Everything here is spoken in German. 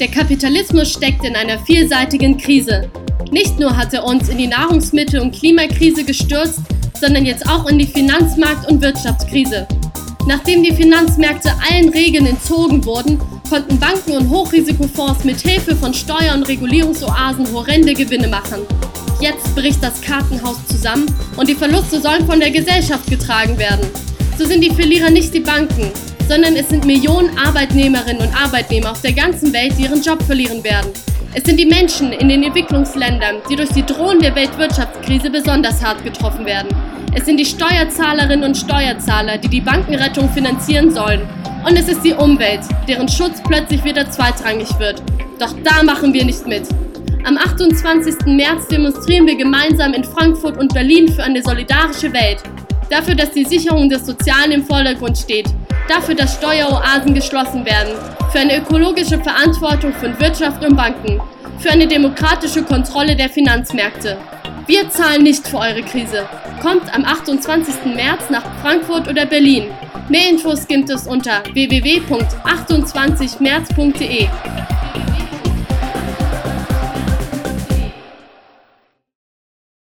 Der Kapitalismus steckt in einer vielseitigen Krise. Nicht nur hat er uns in die Nahrungsmittel- und Klimakrise gestürzt, sondern jetzt auch in die Finanzmarkt- und Wirtschaftskrise. Nachdem die Finanzmärkte allen Regeln entzogen wurden, konnten Banken und Hochrisikofonds mit Hilfe von Steuer- und Regulierungsoasen horrende Gewinne machen. Jetzt bricht das Kartenhaus zusammen und die Verluste sollen von der Gesellschaft getragen werden. So sind die Verlierer nicht die Banken, sondern es sind Millionen Arbeitnehmerinnen und Arbeitnehmer auf der ganzen Welt, die ihren Job verlieren werden. Es sind die Menschen in den Entwicklungsländern, die durch die drohende Weltwirtschaftskrise besonders hart getroffen werden. Es sind die Steuerzahlerinnen und Steuerzahler, die die Bankenrettung finanzieren sollen. Und es ist die Umwelt, deren Schutz plötzlich wieder zweitrangig wird. Doch da machen wir nicht mit. Am 28. März demonstrieren wir gemeinsam in Frankfurt und Berlin für eine solidarische Welt. Dafür, dass die Sicherung des Sozialen im Vordergrund steht. Dafür, dass Steueroasen geschlossen werden. Für eine ökologische Verantwortung von Wirtschaft und Banken. Für eine demokratische Kontrolle der Finanzmärkte. Wir zahlen nicht für eure Krise. Kommt am 28. März nach Frankfurt oder Berlin. Mehr Infos gibt es unter www.28märz.de.